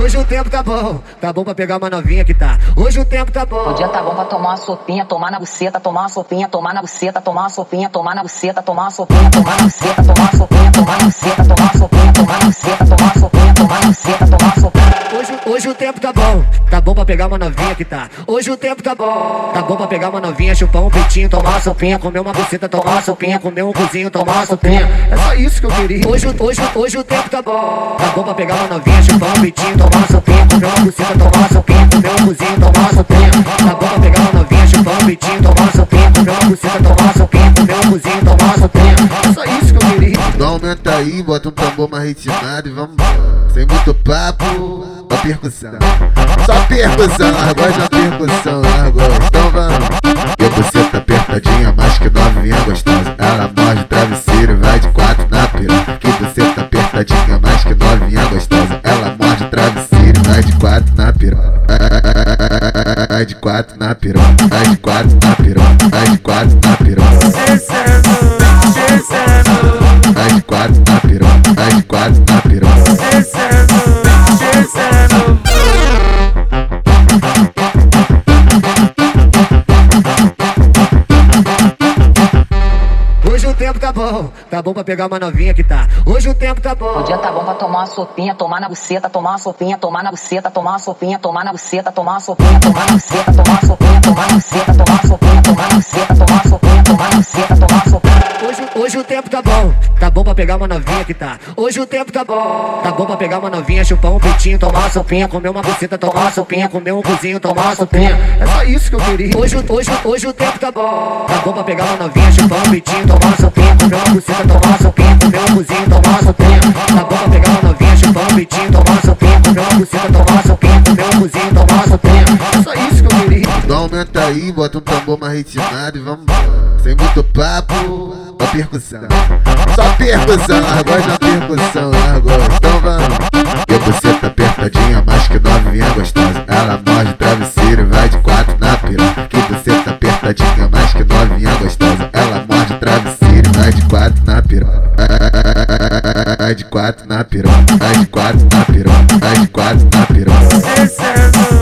Hoje o tempo tá bom, tá bom pra pegar uma novinha que tá. Hoje o tempo tá bom. O dia tá bom pra tomar uma sopinha, tomar na buceta, tomar uma sopinha, tomar na buceta, tomar uma sopinha, tomar na buceta, tomar uma sopinha, tomar na buceta, tomar uma sopinha, tomar na buceta, tomar uma sopinha, tomar na buceta, tomar sopinha, Hoje, o tempo tá bom, tá bom pra pegar uma novinha que tá. Hoje o tempo tá bom, tá bom pra pegar uma novinha, chupar um peitinho, tomar uma sopinha, comer uma buceta, tomar uma sopinha, comer um cozinho, tomar uma sopinha. É só isso que eu queria. Hoje, hoje, hoje o tempo tá bom, tá bom pra pegar uma novinha, chupar um peitinho, tomar uma sopinha, comer uma buceta, tomar uma sopinha, comer um cozinho, tomar uma sopinha. Tá bom pra pegar uma novinha, chupar um peitinho, tomar uma sopinha, comer uma buceta, tomar uma sopinha, comer um cozinho, tomar Aumenta aí, bota um tambor mais ritmado e vamos Sem muito papo, só percussão. Só percussão, largou já percussão, largou. Então vamos. E você tá apertadinha, mais que novinha gostosa. Ela morde travesseiro e vai de quatro na piroca. Que você tá apertadinha, mais que novinha gostosa. Ela morde travesseiro e vai de quatro na piroca. Vai de quatro na piroca, vai de quatro na piroca, vai de quatro na piroca. Tempo tá bom, tá bom pra pegar uma novinha que tá. Hoje o tempo tá bom. O dia tá bom pra tomar uma sopinha, tomar na buceta, tomar uma sopinha, tomar na buceta, tomar uma sopinha, tomar na buceta, tomar uma sopinha, tomar na buceta, tomar uma sopinha, tomar na buceta, tomar tá bom pra pegar uma novinha que tá. Hoje o tempo tá bom, tá bom pra pegar uma novinha, chupar um peitinho, tomar uma sopinha, comer uma buceta, tomar uma sopinha, comer um cozinho, tomar uma sopinha. É só isso que eu queria. Hoje, hoje, hoje o tempo tá bom, tá bom pra pegar uma novinha, chupar um peitinho, tomar uma sopinha, comer uma buceta, tomar uma sopinha, comer um cozinho, tomar uma sopinha. Tá bom pra pegar uma novinha, chupar um peitinho, tomar uma sopinha, comer uma buceta, tomar uma sopinha, comer um cozinho, tomar uma sopinha. É só Aumenta aí, bota um tambor mais ritmado e vamos Sem muito papo, só percussão. Só percussão, largou já percussão, largou. Então vamos. E você tá apertadinha, mais que novinha gostosa. Ela morde travesseiro e vai de quatro na piroca. Que você tá apertadinha, mais que novinha gostosa. Ela morde travesseiro e vai de quatro na piroca. Vai de quatro na piroca, na na. Vai de quatro na piroca, vai de quatro na piroca.